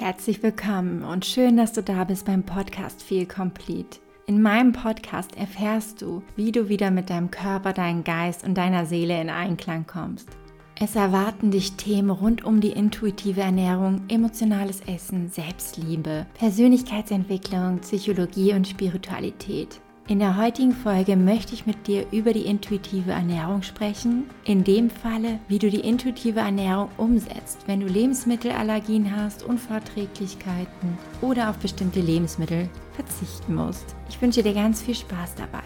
Herzlich willkommen und schön, dass du da bist beim Podcast Feel Complete. In meinem Podcast erfährst du, wie du wieder mit deinem Körper, deinem Geist und deiner Seele in Einklang kommst. Es erwarten dich Themen rund um die intuitive Ernährung, emotionales Essen, Selbstliebe, Persönlichkeitsentwicklung, Psychologie und Spiritualität. In der heutigen Folge möchte ich mit dir über die intuitive Ernährung sprechen. In dem Falle, wie du die intuitive Ernährung umsetzt, wenn du Lebensmittelallergien hast, Unverträglichkeiten oder auf bestimmte Lebensmittel verzichten musst. Ich wünsche dir ganz viel Spaß dabei.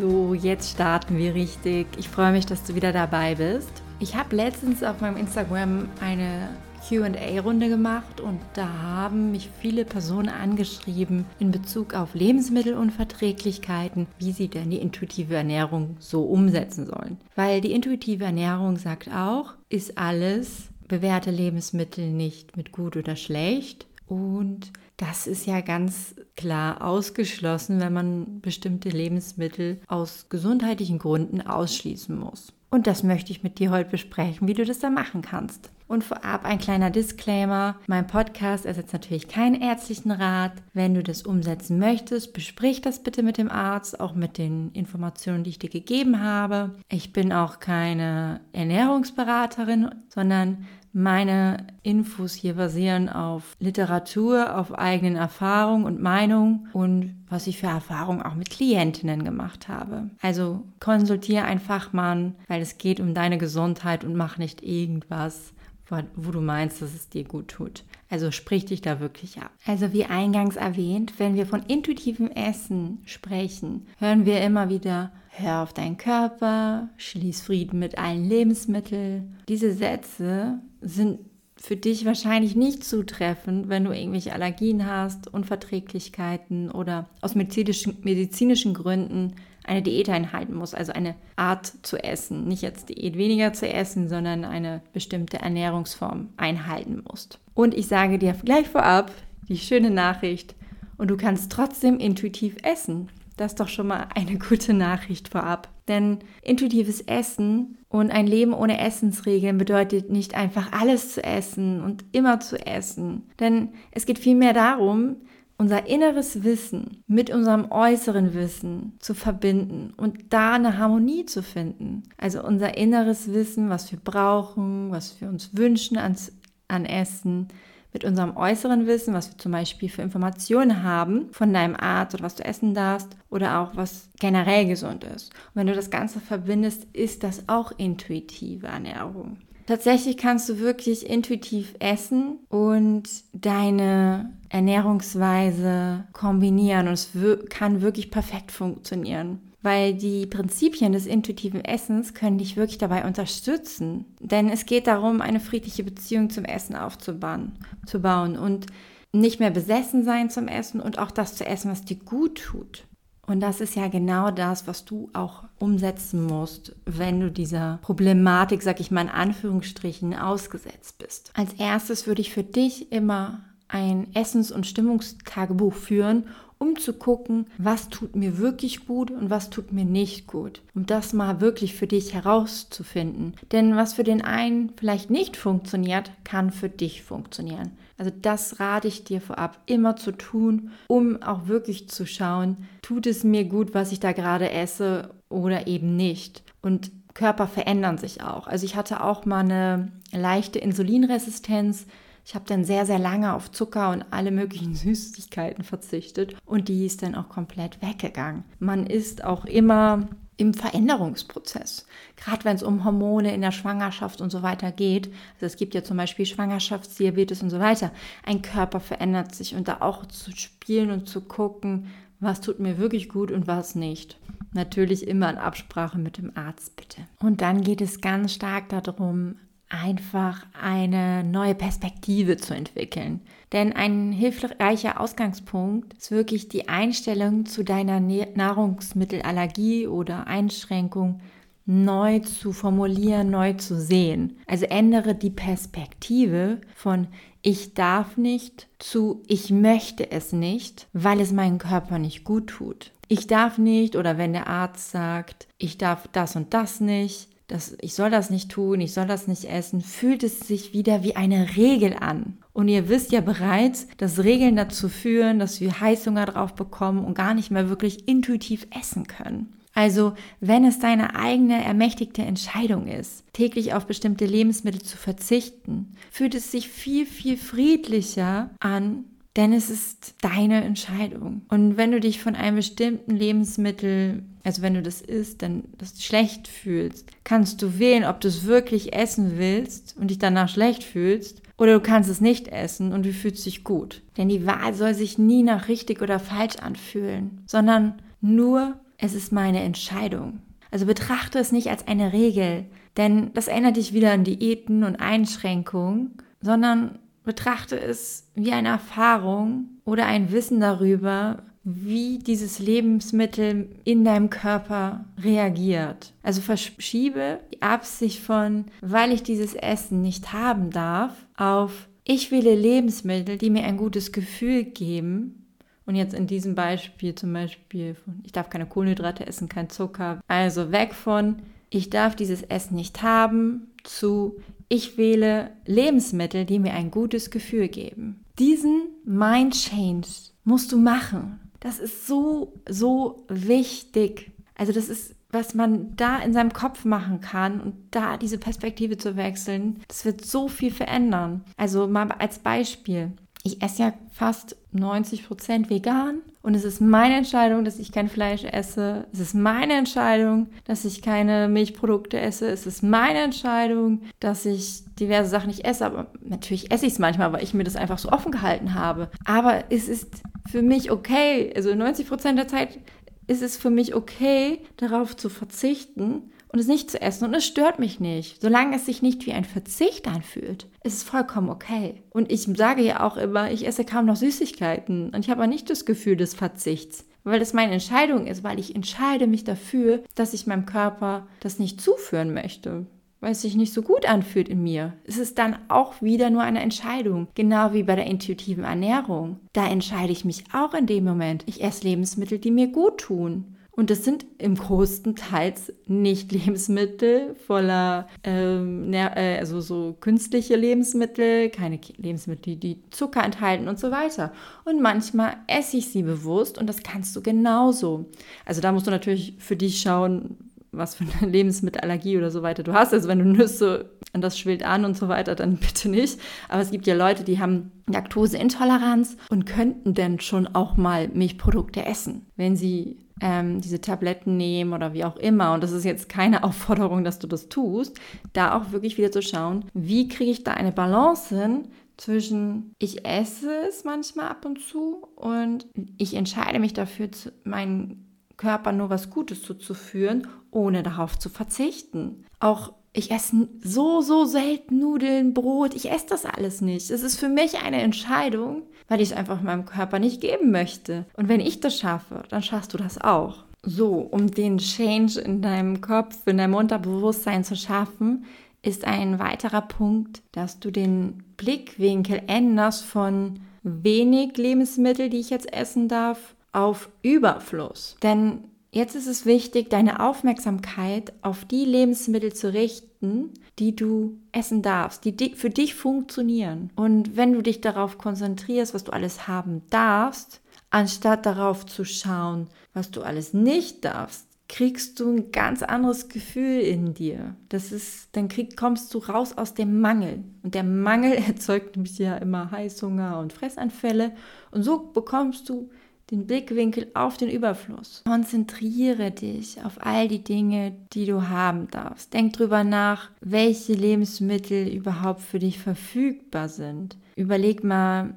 So, jetzt starten wir richtig. Ich freue mich, dass du wieder dabei bist. Ich habe letztens auf meinem Instagram eine QA-Runde gemacht und da haben mich viele Personen angeschrieben in Bezug auf Lebensmittelunverträglichkeiten, wie sie denn die intuitive Ernährung so umsetzen sollen. Weil die intuitive Ernährung sagt auch, ist alles, bewährte Lebensmittel nicht mit gut oder schlecht. Und das ist ja ganz klar ausgeschlossen, wenn man bestimmte Lebensmittel aus gesundheitlichen Gründen ausschließen muss. Und das möchte ich mit dir heute besprechen, wie du das da machen kannst. Und vorab ein kleiner Disclaimer. Mein Podcast ersetzt natürlich keinen ärztlichen Rat. Wenn du das umsetzen möchtest, besprich das bitte mit dem Arzt, auch mit den Informationen, die ich dir gegeben habe. Ich bin auch keine Ernährungsberaterin, sondern meine Infos hier basieren auf Literatur, auf eigenen Erfahrungen und Meinungen und was ich für Erfahrungen auch mit Klientinnen gemacht habe. Also konsultiere einen Fachmann, weil es geht um deine Gesundheit und mach nicht irgendwas, wo du meinst, dass es dir gut tut. Also sprich dich da wirklich ab. Also wie eingangs erwähnt, wenn wir von intuitivem Essen sprechen, hören wir immer wieder, hör auf deinen Körper, schließ Frieden mit allen Lebensmitteln. Diese Sätze sind für dich wahrscheinlich nicht zutreffend, wenn du irgendwelche Allergien hast, Unverträglichkeiten oder aus medizinischen, medizinischen Gründen eine Diät einhalten musst, also eine Art zu essen. Nicht jetzt Diät weniger zu essen, sondern eine bestimmte Ernährungsform einhalten musst. Und ich sage dir gleich vorab die schöne Nachricht, und du kannst trotzdem intuitiv essen. Das ist doch schon mal eine gute Nachricht vorab. Denn intuitives Essen und ein Leben ohne Essensregeln bedeutet nicht einfach alles zu essen und immer zu essen. Denn es geht vielmehr darum, unser inneres Wissen mit unserem äußeren Wissen zu verbinden und da eine Harmonie zu finden. Also unser inneres Wissen, was wir brauchen, was wir uns wünschen ans, an Essen, mit unserem äußeren Wissen, was wir zum Beispiel für Informationen haben von deinem Arzt oder was du essen darfst oder auch was generell gesund ist. Und wenn du das Ganze verbindest, ist das auch intuitive Ernährung. Tatsächlich kannst du wirklich intuitiv essen und deine Ernährungsweise kombinieren und es kann wirklich perfekt funktionieren weil die Prinzipien des intuitiven Essens können dich wirklich dabei unterstützen. Denn es geht darum, eine friedliche Beziehung zum Essen aufzubauen zu bauen und nicht mehr besessen sein zum Essen und auch das zu essen, was dir gut tut. Und das ist ja genau das, was du auch umsetzen musst, wenn du dieser Problematik, sag ich mal in Anführungsstrichen, ausgesetzt bist. Als erstes würde ich für dich immer ein Essens- und Stimmungstagebuch führen um zu gucken, was tut mir wirklich gut und was tut mir nicht gut. Um das mal wirklich für dich herauszufinden. Denn was für den einen vielleicht nicht funktioniert, kann für dich funktionieren. Also das rate ich dir vorab immer zu tun, um auch wirklich zu schauen, tut es mir gut, was ich da gerade esse oder eben nicht. Und Körper verändern sich auch. Also ich hatte auch mal eine leichte Insulinresistenz ich habe dann sehr, sehr lange auf Zucker und alle möglichen Süßigkeiten verzichtet und die ist dann auch komplett weggegangen. Man ist auch immer im Veränderungsprozess. Gerade wenn es um Hormone in der Schwangerschaft und so weiter geht. Also es gibt ja zum Beispiel Schwangerschaftsdiabetes und so weiter. Ein Körper verändert sich und da auch zu spielen und zu gucken, was tut mir wirklich gut und was nicht. Natürlich immer in Absprache mit dem Arzt, bitte. Und dann geht es ganz stark darum, einfach eine neue Perspektive zu entwickeln. Denn ein hilfreicher Ausgangspunkt ist wirklich die Einstellung zu deiner Nahrungsmittelallergie oder Einschränkung neu zu formulieren, neu zu sehen. Also ändere die Perspektive von ich darf nicht zu ich möchte es nicht, weil es meinem Körper nicht gut tut. Ich darf nicht oder wenn der Arzt sagt, ich darf das und das nicht, das, ich soll das nicht tun, ich soll das nicht essen, fühlt es sich wieder wie eine Regel an. Und ihr wisst ja bereits, dass Regeln dazu führen, dass wir Heißhunger drauf bekommen und gar nicht mehr wirklich intuitiv essen können. Also, wenn es deine eigene ermächtigte Entscheidung ist, täglich auf bestimmte Lebensmittel zu verzichten, fühlt es sich viel, viel friedlicher an, denn es ist deine Entscheidung. Und wenn du dich von einem bestimmten Lebensmittel, also wenn du das isst, dann das schlecht fühlst, kannst du wählen, ob du es wirklich essen willst und dich danach schlecht fühlst oder du kannst es nicht essen und du fühlst dich gut. Denn die Wahl soll sich nie nach richtig oder falsch anfühlen, sondern nur, es ist meine Entscheidung. Also betrachte es nicht als eine Regel, denn das erinnert dich wieder an Diäten und Einschränkungen, sondern betrachte es wie eine Erfahrung oder ein Wissen darüber, wie dieses Lebensmittel in deinem Körper reagiert. Also verschiebe die Absicht von, weil ich dieses Essen nicht haben darf, auf ich wähle Lebensmittel, die mir ein gutes Gefühl geben. Und jetzt in diesem Beispiel zum Beispiel von, ich darf keine Kohlenhydrate essen, kein Zucker. Also weg von, ich darf dieses Essen nicht haben, zu, ich wähle Lebensmittel, die mir ein gutes Gefühl geben. Diesen Mind Change musst du machen. Das ist so, so wichtig. Also das ist, was man da in seinem Kopf machen kann und da diese Perspektive zu wechseln, das wird so viel verändern. Also mal als Beispiel ich esse ja fast 90 Prozent vegan und es ist meine Entscheidung, dass ich kein Fleisch esse. Es ist meine Entscheidung, dass ich keine Milchprodukte esse. Es ist meine Entscheidung, dass ich diverse Sachen nicht esse. Aber natürlich esse ich es manchmal, weil ich mir das einfach so offen gehalten habe. Aber es ist für mich okay. Also 90 Prozent der Zeit ist es für mich okay, darauf zu verzichten und es nicht zu essen und es stört mich nicht. Solange es sich nicht wie ein Verzicht anfühlt, ist es vollkommen okay. Und ich sage ja auch immer, ich esse kaum noch Süßigkeiten und ich habe nicht das Gefühl des Verzichts, weil das meine Entscheidung ist, weil ich entscheide mich dafür, dass ich meinem Körper das nicht zuführen möchte weil es sich nicht so gut anfühlt in mir. Es ist dann auch wieder nur eine Entscheidung, genau wie bei der intuitiven Ernährung. Da entscheide ich mich auch in dem Moment. Ich esse Lebensmittel, die mir gut tun. Und das sind im größten Teils nicht Lebensmittel voller, ähm, äh, also so künstliche Lebensmittel, keine Lebensmittel, die Zucker enthalten und so weiter. Und manchmal esse ich sie bewusst und das kannst du genauso. Also da musst du natürlich für dich schauen, was für eine Lebensmittelallergie oder so weiter du hast. Also wenn du Nüsse und das schwillt an und so weiter, dann bitte nicht. Aber es gibt ja Leute, die haben Laktoseintoleranz und könnten denn schon auch mal Milchprodukte essen, wenn sie ähm, diese Tabletten nehmen oder wie auch immer. Und das ist jetzt keine Aufforderung, dass du das tust. Da auch wirklich wieder zu schauen, wie kriege ich da eine Balance hin zwischen ich esse es manchmal ab und zu und ich entscheide mich dafür, meinen Körper nur was Gutes zuzuführen, ohne darauf zu verzichten. Auch ich esse so, so selten Nudeln, Brot. Ich esse das alles nicht. Es ist für mich eine Entscheidung, weil ich es einfach meinem Körper nicht geben möchte. Und wenn ich das schaffe, dann schaffst du das auch. So, um den Change in deinem Kopf, in deinem Unterbewusstsein zu schaffen, ist ein weiterer Punkt, dass du den Blickwinkel änderst von wenig Lebensmittel, die ich jetzt essen darf, auf Überfluss. Denn Jetzt ist es wichtig, deine Aufmerksamkeit auf die Lebensmittel zu richten, die du essen darfst, die für dich funktionieren. Und wenn du dich darauf konzentrierst, was du alles haben darfst, anstatt darauf zu schauen, was du alles nicht darfst, kriegst du ein ganz anderes Gefühl in dir. Das ist, dann krieg, kommst du raus aus dem Mangel. Und der Mangel erzeugt nämlich ja immer Heißhunger und Fressanfälle. Und so bekommst du den Blickwinkel auf den Überfluss. Konzentriere dich auf all die Dinge, die du haben darfst. Denk drüber nach, welche Lebensmittel überhaupt für dich verfügbar sind. Überleg mal,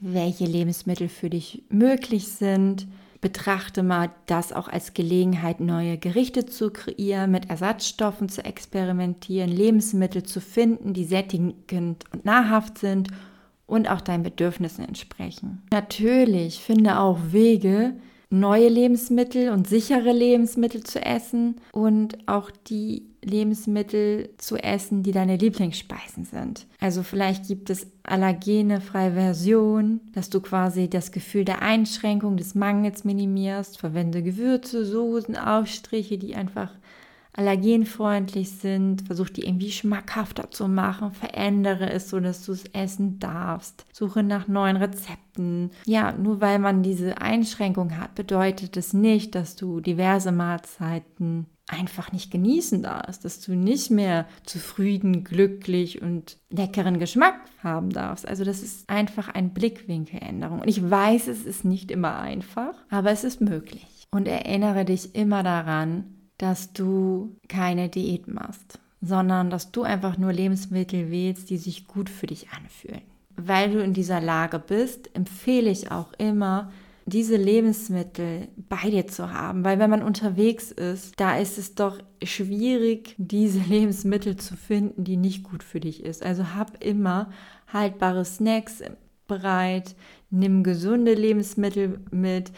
welche Lebensmittel für dich möglich sind. Betrachte mal das auch als Gelegenheit, neue Gerichte zu kreieren, mit Ersatzstoffen zu experimentieren, Lebensmittel zu finden, die sättigend und nahrhaft sind und auch deinen Bedürfnissen entsprechen. Natürlich finde auch Wege, neue Lebensmittel und sichere Lebensmittel zu essen und auch die Lebensmittel zu essen, die deine Lieblingsspeisen sind. Also vielleicht gibt es allergene freie Version, dass du quasi das Gefühl der Einschränkung, des Mangels minimierst. Verwende Gewürze, Soßen, Aufstriche, die einfach allergenfreundlich sind. Versuch die irgendwie schmackhafter zu machen. Verändere es so, dass du es essen darfst. Suche nach neuen Rezepten. Ja, nur weil man diese Einschränkung hat, bedeutet es nicht, dass du diverse Mahlzeiten einfach nicht genießen darfst, dass du nicht mehr zufrieden, glücklich und leckeren Geschmack haben darfst. Also das ist einfach ein Blickwinkeländerung. Und ich weiß, es ist nicht immer einfach, aber es ist möglich. Und erinnere dich immer daran, dass du keine Diät machst, sondern dass du einfach nur Lebensmittel wählst, die sich gut für dich anfühlen. Weil du in dieser Lage bist, empfehle ich auch immer, diese Lebensmittel bei dir zu haben, weil wenn man unterwegs ist, da ist es doch schwierig, diese Lebensmittel zu finden, die nicht gut für dich ist. Also hab immer haltbare Snacks bereit, nimm gesunde Lebensmittel mit,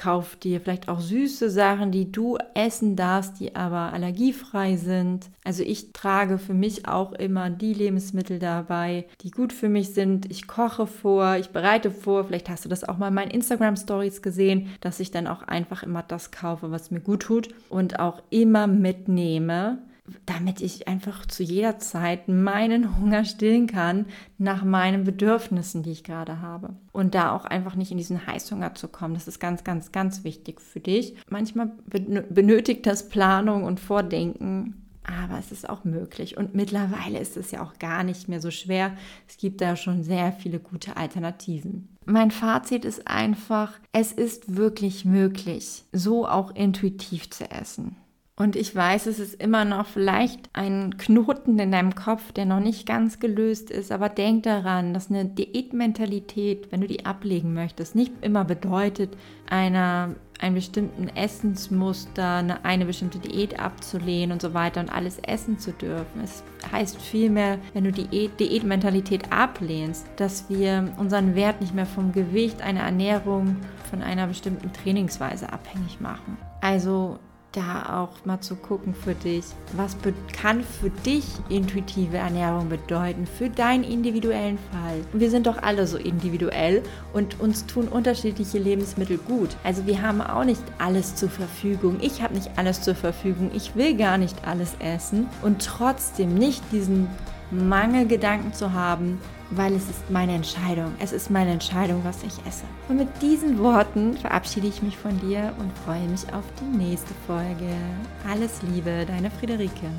Kauf dir vielleicht auch süße Sachen, die du essen darfst, die aber allergiefrei sind. Also ich trage für mich auch immer die Lebensmittel dabei, die gut für mich sind. Ich koche vor, ich bereite vor. Vielleicht hast du das auch mal in meinen Instagram Stories gesehen, dass ich dann auch einfach immer das kaufe, was mir gut tut und auch immer mitnehme damit ich einfach zu jeder Zeit meinen Hunger stillen kann nach meinen Bedürfnissen, die ich gerade habe. Und da auch einfach nicht in diesen Heißhunger zu kommen. Das ist ganz, ganz, ganz wichtig für dich. Manchmal benötigt das Planung und Vordenken, aber es ist auch möglich. Und mittlerweile ist es ja auch gar nicht mehr so schwer. Es gibt da schon sehr viele gute Alternativen. Mein Fazit ist einfach, es ist wirklich möglich, so auch intuitiv zu essen. Und ich weiß, es ist immer noch vielleicht ein Knoten in deinem Kopf, der noch nicht ganz gelöst ist. Aber denk daran, dass eine Diätmentalität, wenn du die ablegen möchtest, nicht immer bedeutet, einer einen bestimmten Essensmuster, eine, eine bestimmte Diät abzulehnen und so weiter und alles essen zu dürfen. Es heißt vielmehr, wenn du die Diätmentalität ablehnst, dass wir unseren Wert nicht mehr vom Gewicht einer Ernährung, von einer bestimmten Trainingsweise abhängig machen. Also da auch mal zu gucken für dich, was kann für dich intuitive Ernährung bedeuten, für deinen individuellen Fall. wir sind doch alle so individuell und uns tun unterschiedliche Lebensmittel gut. Also wir haben auch nicht alles zur Verfügung. Ich habe nicht alles zur Verfügung. Ich will gar nicht alles essen und trotzdem nicht diesen Mangelgedanken zu haben, weil es ist meine Entscheidung. Es ist meine Entscheidung, was ich esse. Und mit diesen Worten verabschiede ich mich von dir und freue mich auf die nächste Folge. Alles Liebe, deine Friederike.